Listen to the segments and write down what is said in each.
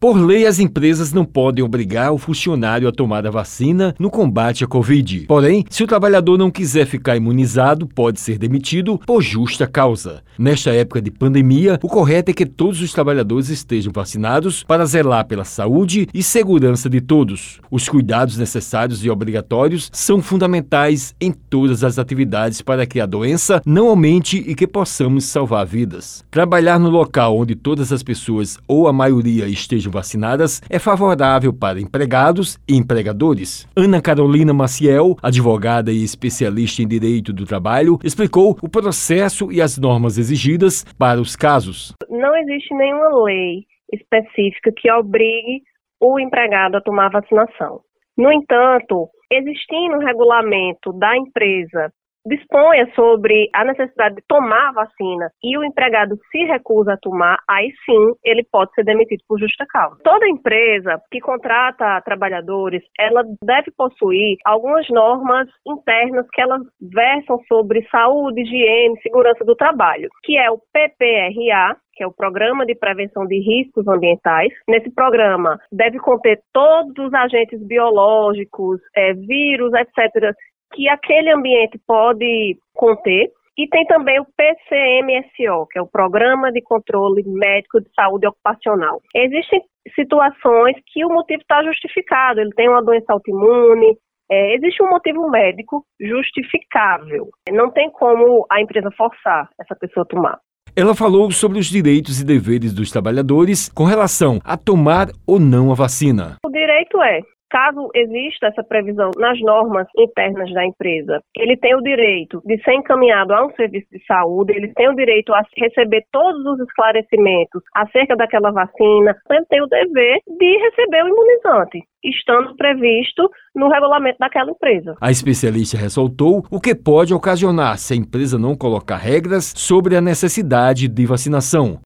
Por lei, as empresas não podem obrigar o funcionário a tomar a vacina no combate à Covid. Porém, se o trabalhador não quiser ficar imunizado, pode ser demitido por justa causa. Nesta época de pandemia, o correto é que todos os trabalhadores estejam vacinados para zelar pela saúde e segurança de todos. Os cuidados necessários e obrigatórios são fundamentais em todas as atividades para que a doença não aumente e que possamos salvar vidas. Trabalhar no local onde todas as pessoas ou a maioria estejam vacinadas é favorável para empregados e empregadores. Ana Carolina Maciel, advogada e especialista em direito do trabalho, explicou o processo e as normas exigidas para os casos. Não existe nenhuma lei específica que obrigue o empregado a tomar vacinação. No entanto, existindo um regulamento da empresa disponha sobre a necessidade de tomar a vacina e o empregado se recusa a tomar, aí sim ele pode ser demitido por justa causa. Toda empresa que contrata trabalhadores, ela deve possuir algumas normas internas que elas versam sobre saúde, higiene, segurança do trabalho, que é o PPRA, que é o Programa de Prevenção de Riscos Ambientais. Nesse programa deve conter todos os agentes biológicos, é, vírus, etc., que aquele ambiente pode conter. E tem também o PCMSO, que é o Programa de Controle Médico de Saúde Ocupacional. Existem situações que o motivo está justificado, ele tem uma doença autoimune, é, existe um motivo médico justificável. Não tem como a empresa forçar essa pessoa a tomar. Ela falou sobre os direitos e deveres dos trabalhadores com relação a tomar ou não a vacina. O direito é Caso exista essa previsão nas normas internas da empresa, ele tem o direito de ser encaminhado a um serviço de saúde, ele tem o direito a receber todos os esclarecimentos acerca daquela vacina, ele tem o dever de receber o imunizante estando previsto no regulamento daquela empresa. A especialista ressaltou o que pode ocasionar se a empresa não colocar regras sobre a necessidade de vacinação.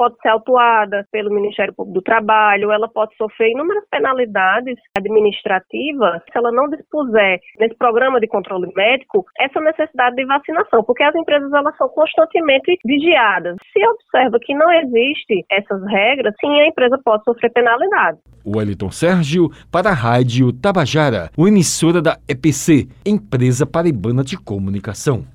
Pode ser autuada pelo Ministério Público do Trabalho, ela pode sofrer inúmeras penalidades administrativas se ela não dispuser nesse programa de controle médico essa necessidade de vacinação, porque as empresas elas são constantemente vigiadas. Se observa que não existe essas regras, sim, a empresa pode sofrer penalidade. Wellington Sérgio para a Rádio Tabajara, emissora da EPC, Empresa Paraibana de Comunicação.